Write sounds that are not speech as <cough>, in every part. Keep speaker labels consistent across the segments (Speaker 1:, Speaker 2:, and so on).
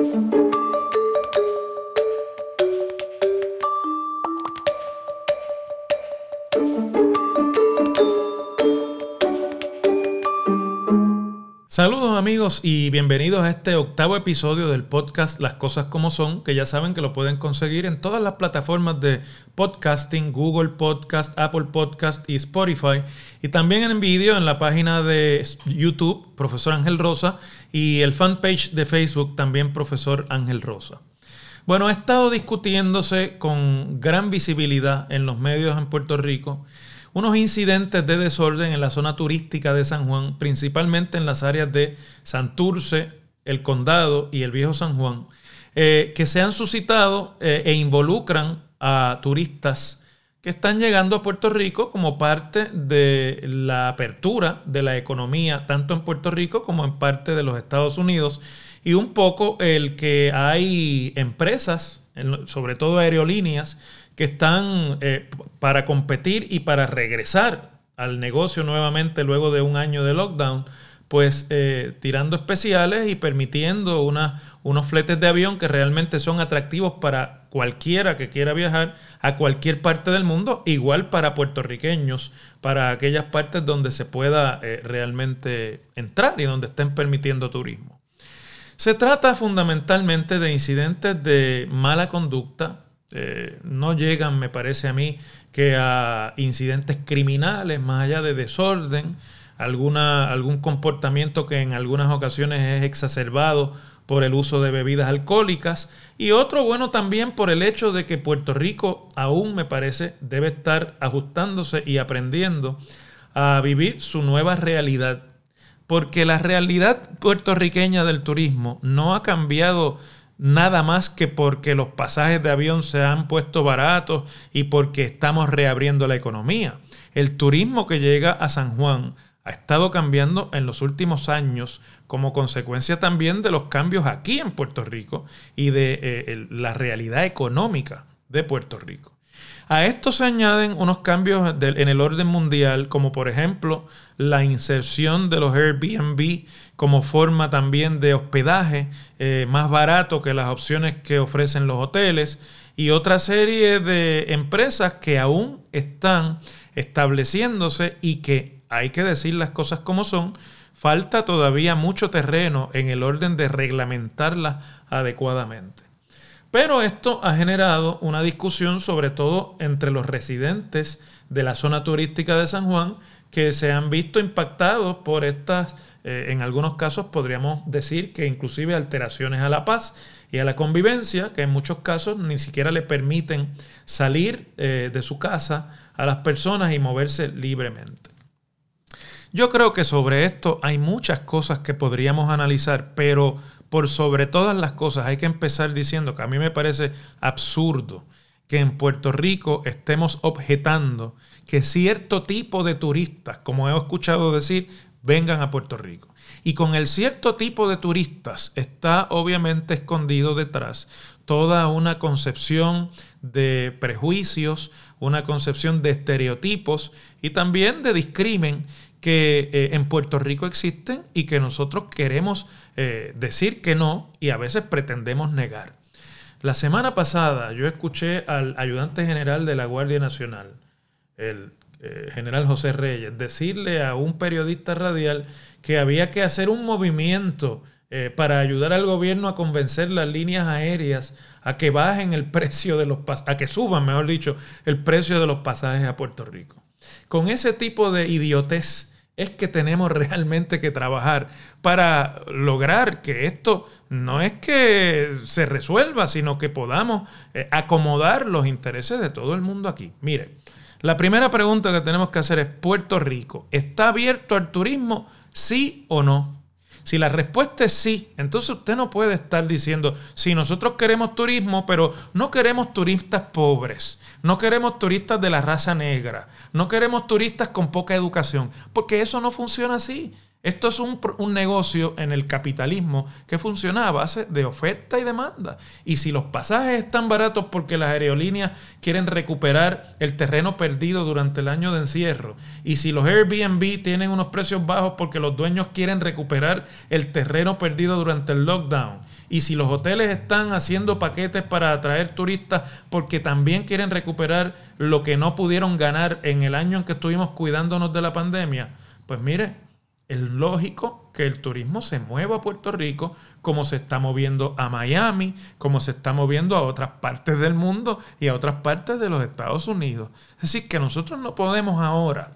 Speaker 1: thank you. Saludos amigos y bienvenidos a este octavo episodio del podcast Las Cosas como Son, que ya saben que lo pueden conseguir en todas las plataformas de podcasting, Google Podcast, Apple Podcast y Spotify, y también en vídeo en la página de YouTube, Profesor Ángel Rosa, y el fanpage de Facebook, también Profesor Ángel Rosa. Bueno, ha estado discutiéndose con gran visibilidad en los medios en Puerto Rico unos incidentes de desorden en la zona turística de San Juan, principalmente en las áreas de Santurce, el Condado y el Viejo San Juan, eh, que se han suscitado eh, e involucran a turistas que están llegando a Puerto Rico como parte de la apertura de la economía, tanto en Puerto Rico como en parte de los Estados Unidos, y un poco el que hay empresas, sobre todo aerolíneas, que están eh, para competir y para regresar al negocio nuevamente luego de un año de lockdown, pues eh, tirando especiales y permitiendo unos fletes de avión que realmente son atractivos para cualquiera que quiera viajar a cualquier parte del mundo, igual para puertorriqueños, para aquellas partes donde se pueda eh, realmente entrar y donde estén permitiendo turismo. Se trata fundamentalmente de incidentes de mala conducta, eh, no llegan, me parece a mí, que a incidentes criminales, más allá de desorden, alguna, algún comportamiento que en algunas ocasiones es exacerbado por el uso de bebidas alcohólicas. Y otro bueno también por el hecho de que Puerto Rico aún me parece debe estar ajustándose y aprendiendo a vivir su nueva realidad. Porque la realidad puertorriqueña del turismo no ha cambiado nada más que porque los pasajes de avión se han puesto baratos y porque estamos reabriendo la economía. El turismo que llega a San Juan ha estado cambiando en los últimos años como consecuencia también de los cambios aquí en Puerto Rico y de eh, la realidad económica de Puerto Rico. A esto se añaden unos cambios en el orden mundial, como por ejemplo la inserción de los Airbnb como forma también de hospedaje eh, más barato que las opciones que ofrecen los hoteles y otra serie de empresas que aún están estableciéndose y que hay que decir las cosas como son, falta todavía mucho terreno en el orden de reglamentarlas adecuadamente. Pero esto ha generado una discusión sobre todo entre los residentes de la zona turística de San Juan que se han visto impactados por estas, eh, en algunos casos podríamos decir que inclusive alteraciones a la paz y a la convivencia, que en muchos casos ni siquiera le permiten salir eh, de su casa a las personas y moverse libremente. Yo creo que sobre esto hay muchas cosas que podríamos analizar, pero por sobre todas las cosas hay que empezar diciendo que a mí me parece absurdo que en Puerto Rico estemos objetando que cierto tipo de turistas, como he escuchado decir, vengan a Puerto Rico. Y con el cierto tipo de turistas está obviamente escondido detrás toda una concepción de prejuicios, una concepción de estereotipos y también de discrimen que eh, en Puerto Rico existen y que nosotros queremos eh, decir que no y a veces pretendemos negar. La semana pasada yo escuché al ayudante general de la Guardia Nacional, el eh, general José Reyes, decirle a un periodista radial que había que hacer un movimiento para ayudar al gobierno a convencer las líneas aéreas a que bajen el <laughs> precio de los a que suban, mejor dicho, el precio de los pasajes a Puerto Rico. Con ese tipo de idiotez es que tenemos <laughs> realmente que trabajar para lograr que esto no es que se resuelva, sino que podamos eh, acomodar los intereses de todo el mundo aquí. Mire, la primera pregunta que tenemos que hacer es, ¿Puerto Rico está abierto al turismo? ¿Sí o no? Si la respuesta es sí, entonces usted no puede estar diciendo, si nosotros queremos turismo, pero no queremos turistas pobres, no queremos turistas de la raza negra, no queremos turistas con poca educación, porque eso no funciona así. Esto es un, un, negocio en el capitalismo que funciona a base de oferta y demanda. Y si los pasajes están baratos porque las aerolíneas quieren recuperar el terreno perdido durante el año de encierro, y si los Airbnb tienen unos precios bajos porque los dueños quieren recuperar el terreno perdido durante el lockdown, y si los hoteles están haciendo paquetes para atraer turistas porque también quieren recuperar lo que no pudieron ganar en el año en que estuvimos cuidándonos de la pandemia, pues mire, es lógico que el turismo se mueva a Puerto Rico como se está moviendo a Miami, como se está moviendo a otras partes del mundo y a otras partes de los Estados Unidos. Es decir, que nosotros no podemos ahora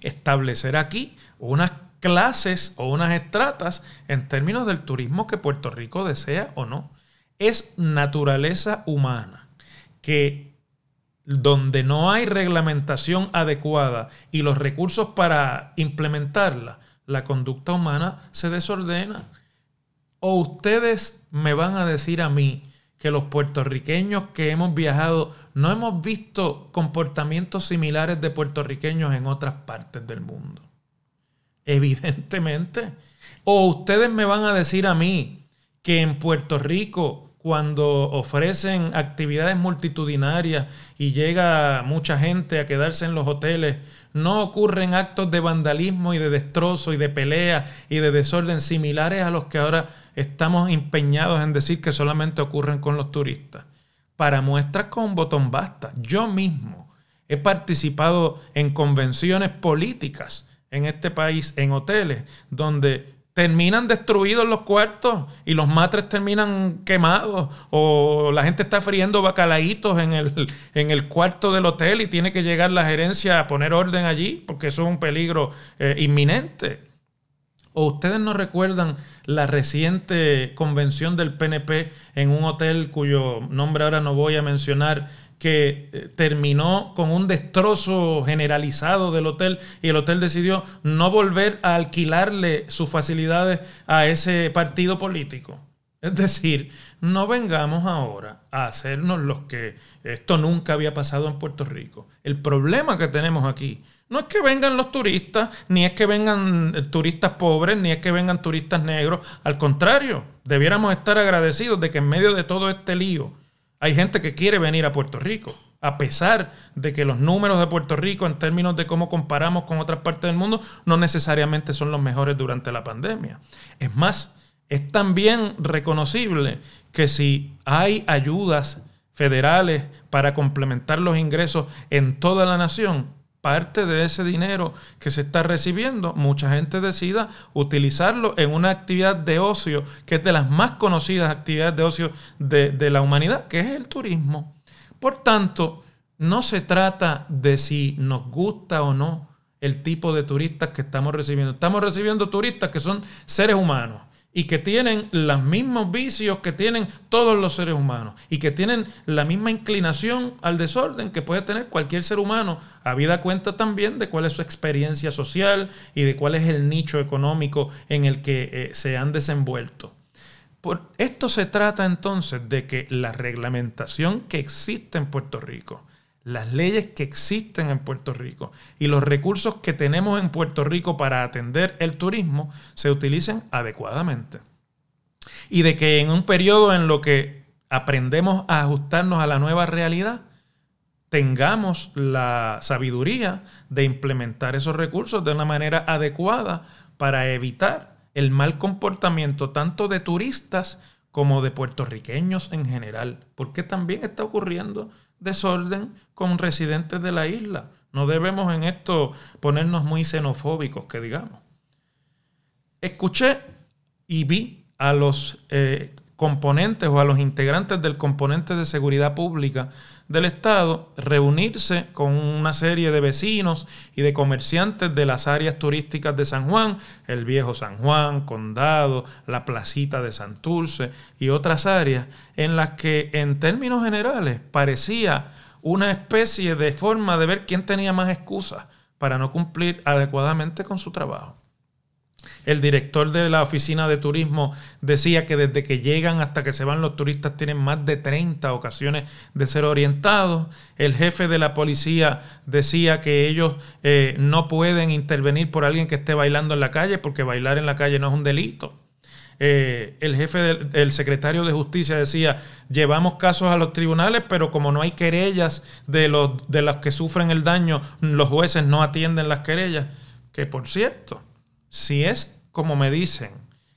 Speaker 1: establecer aquí unas clases o unas estratas en términos del turismo que Puerto Rico desea o no. Es naturaleza humana que donde no hay reglamentación adecuada y los recursos para implementarla, la conducta humana se desordena. O ustedes me van a decir a mí que los puertorriqueños que hemos viajado no hemos visto comportamientos similares de puertorriqueños en otras partes del mundo. Evidentemente. O ustedes me van a decir a mí que en Puerto Rico cuando ofrecen actividades multitudinarias y llega mucha gente a quedarse en los hoteles, no ocurren actos de vandalismo y de destrozo y de pelea y de desorden similares a los que ahora estamos empeñados en decir que solamente ocurren con los turistas. Para muestras con botón basta. Yo mismo he participado en convenciones políticas en este país, en hoteles, donde terminan destruidos los cuartos y los matres terminan quemados o la gente está friendo bacalaitos en el, en el cuarto del hotel y tiene que llegar la gerencia a poner orden allí porque eso es un peligro eh, inminente. ¿O ustedes no recuerdan la reciente convención del PNP en un hotel cuyo nombre ahora no voy a mencionar, que eh, terminó con un destrozo generalizado del hotel y el hotel decidió no volver a alquilarle sus facilidades a ese partido político. Es decir, no vengamos ahora a hacernos los que esto nunca había pasado en Puerto Rico. El problema que tenemos aquí no es que vengan los turistas, ni es que vengan eh, turistas pobres, ni es que vengan turistas negros. Al contrario, debiéramos estar agradecidos de que en medio de todo este lío hay gente que quiere venir a Puerto Rico, a pesar de que los números de Puerto Rico en términos de cómo comparamos con otras partes del mundo no necesariamente son los mejores durante la pandemia. Es más, es también reconocible que si hay ayudas federales para complementar los ingresos en toda la nación, parte de ese dinero que se está recibiendo, mucha gente decida utilizarlo en una actividad de ocio que es de las más conocidas actividades de ocio de, de la humanidad, que es el turismo. Por tanto, no se trata de si nos gusta o no el tipo de turistas que estamos recibiendo. Estamos recibiendo turistas que son seres humanos y que tienen los mismos vicios que tienen todos los seres humanos y que tienen la misma inclinación al desorden que puede tener cualquier ser humano, habida cuenta también de cuál es su experiencia social y de cuál es el nicho económico en el que eh, se han desenvuelto. Por esto se trata entonces de que la reglamentación que existe en Puerto Rico, las leyes que existen en Puerto Rico y los recursos que tenemos en Puerto Rico para atender el turismo se utilicen adecuadamente. Y de que en un periodo en lo que aprendemos a ajustarnos a la nueva realidad, tengamos la sabiduría de implementar esos recursos de una manera adecuada para evitar el mal comportamiento tanto de turistas como de puertorriqueños en general, porque también está ocurriendo desorden con residentes de la isla. No debemos en esto ponernos muy xenofóbicos, que digamos. Escuché y vi a los eh, componentes o a los integrantes del componente de seguridad pública del Estado reunirse con una serie de vecinos y de comerciantes de las áreas turísticas de San Juan, el viejo San Juan, Condado, la placita de Santurce y otras áreas en las que en términos generales parecía una especie de forma de ver quién tenía más excusas para no cumplir adecuadamente con su trabajo. El director de la oficina de turismo decía que desde que llegan hasta que se van los turistas tienen más de 30 ocasiones de ser orientados. El jefe de la policía decía que ellos eh, no pueden intervenir por alguien que esté bailando en la calle porque bailar en la calle no es un delito. Eh, el jefe del secretario de justicia decía, llevamos casos a los tribunales, pero como no hay querellas de los, de los que sufren el daño, los jueces no atienden las querellas. Que por cierto, si es como me dicen,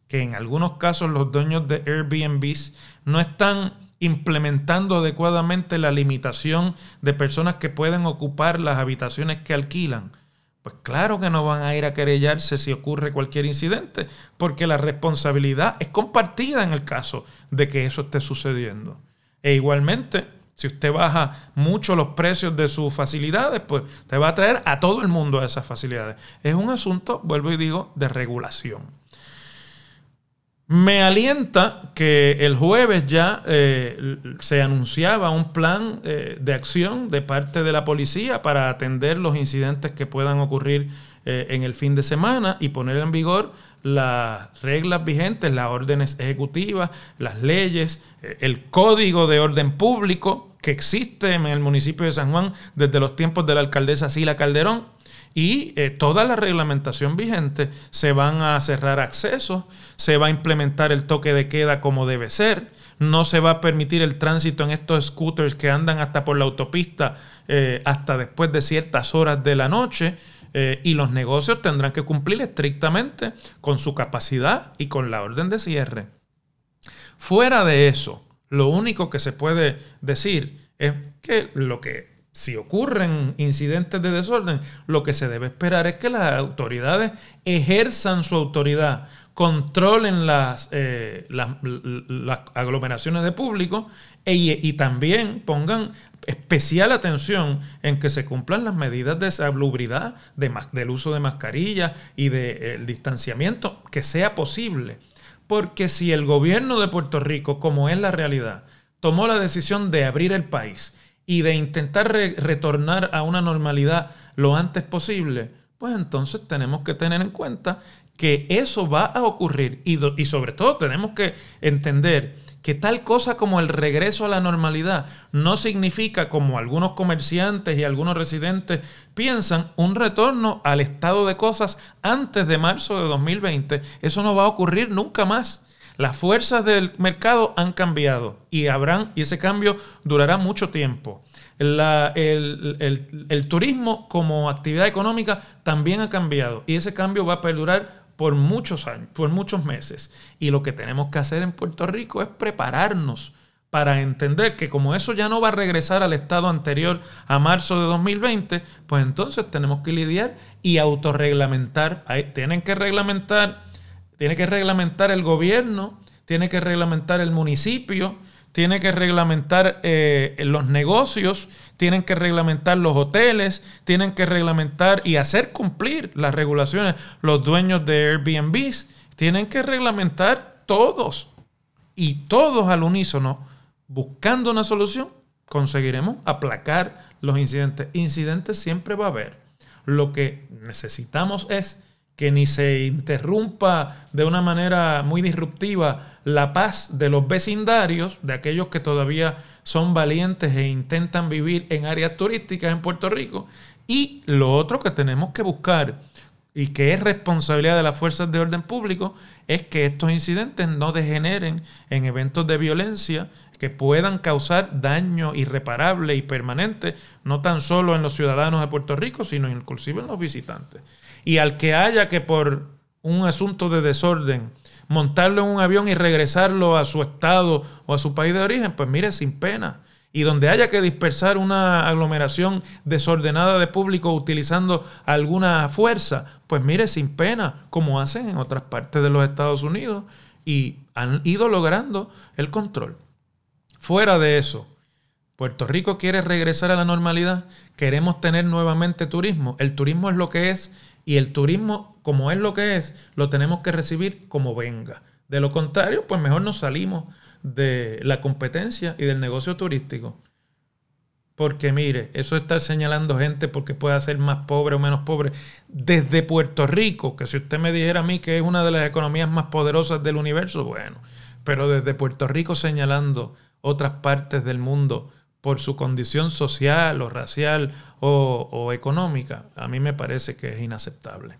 Speaker 1: que en algunos casos los dueños de Airbnb no están implementando adecuadamente la limitación de personas que pueden ocupar las habitaciones que alquilan, pues claro que no van a ir a querellarse si ocurre cualquier incidente, porque la responsabilidad es compartida en el caso de que eso esté sucediendo. E igualmente, si usted baja mucho los precios de sus facilidades, pues te va a traer a todo el mundo a esas facilidades. Es un asunto, vuelvo y digo, de regulación. Me alienta que el jueves ya eh, se anunciaba un plan eh, de acción de parte de la policía para atender los incidentes que puedan ocurrir eh, en el fin de semana y poner en vigor las reglas vigentes, las órdenes ejecutivas, las leyes, eh, el código de orden público que existe en el municipio de San Juan desde los tiempos de la alcaldesa Sila Calderón. Y eh, toda la reglamentación vigente se van a cerrar accesos, se va a implementar el toque de queda como debe ser, no se va a permitir el tránsito en estos scooters que andan hasta por la autopista hasta después de ciertas horas de la noche. Eh, y los negocios tendrán que cumplir estrictamente con su capacidad y con la orden de cierre. Fuera de eso, lo único que se puede decir es que lo que si ocurren incidentes de desorden, lo que se debe esperar es que las autoridades ejerzan su autoridad, controlen las, eh, las, aglomeraciones de público y también pongan especial atención en que se cumplan las medidas de salubridad, de, del uso de mascarillas y del de, distanciamiento, que sea posible. Porque si el gobierno de Puerto Rico, como es la realidad, tomó la decisión de abrir el país y de intentar retornar a una normalidad lo antes posible, pues entonces tenemos que tener en cuenta que eso va a ocurrir y sobre todo tenemos que entender que tal cosa como el regreso a la normalidad no significa, como algunos comerciantes y algunos residentes piensan, un retorno al estado de cosas antes de marzo de 2020. Eso no va a ocurrir nunca más. Las fuerzas del mercado han cambiado y habrán, y ese cambio durará mucho tiempo. el, el turismo como actividad económica también ha cambiado y ese cambio va a perdurar por muchos años, por muchos meses. Y lo que tenemos que hacer en Puerto Rico es prepararnos para entender que como eso ya no va a regresar al estado anterior a marzo de 2020, pues entonces tenemos que lidiar y autorreglamentar. tienen que reglamentar, tiene que reglamentar el gobierno, tiene que reglamentar el municipio, tiene que reglamentar eh, los negocios, tienen que reglamentar los hoteles, tienen que reglamentar y hacer cumplir las regulaciones los dueños de Airbnb, tienen que reglamentar todos y todos al unísono, buscando una solución, conseguiremos aplacar los incidentes. Incidentes siempre va a haber. Lo que necesitamos es que ni se interrumpa de una manera muy disruptiva la paz de los vecindarios, de aquellos que todavía son valientes e intentan vivir en áreas turísticas en Puerto Rico. Y lo otro que tenemos que buscar y que es responsabilidad de las fuerzas de orden público es que estos incidentes no degeneren en eventos de violencia que puedan causar daño irreparable y permanente, no tan solo en los ciudadanos de Puerto Rico, sino inclusive en los visitantes y al que haya que por un asunto de desorden montarlo en un avión y regresarlo a su estado o a su país de origen, pues mire, sin pena. Y donde haya que dispersar una aglomeración desordenada de público utilizando alguna fuerza, pues mire, sin pena, como hacen en otras partes de los Estados Unidos y han ido logrando el control. Fuera de eso, Puerto Rico quiere regresar a la normalidad, queremos tener nuevamente turismo. El turismo es lo que es y el turismo, como es lo que es, lo tenemos que recibir como venga. De lo contrario, pues mejor nos salimos de la competencia y del negocio turístico. porque mire, eso está señalando gente porque puede ser más pobre o menos pobre. Desde Puerto Rico, que si usted me dijera a mí que es una de las economías más poderosas del universo, bueno, pero desde Puerto Rico señalando otras partes del mundo por su condición social o racial o, económica, a mí me parece que es inaceptable.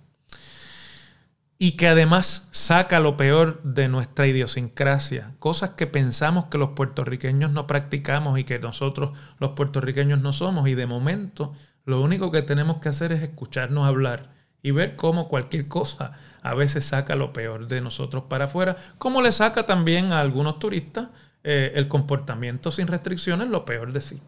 Speaker 1: Y que además saca lo peor de nuestra idiosincrasia, cosas que pensamos que los puertorriqueños no practicamos y que nosotros los puertorriqueños no somos. Y de momento lo único que tenemos que hacer es escucharnos hablar y ver cómo cualquier cosa a veces saca lo peor de nosotros para afuera, como le saca también a algunos turistas eh, el comportamiento sin restricciones lo peor de sí.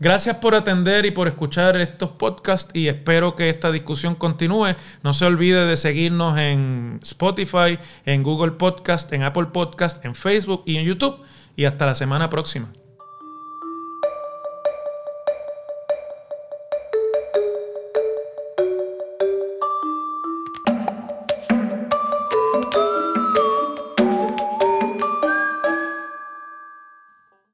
Speaker 1: Gracias por atender y por escuchar estos podcasts y espero que esta discusión continúe. No se olvide de seguirnos en Spotify, en Google Podcast, en Apple Podcast, en Facebook y en YouTube. Y hasta la semana próxima.